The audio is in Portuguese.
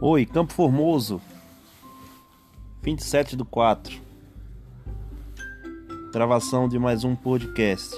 Oi, Campo Formoso. 27 do 4. Gravação de mais um podcast.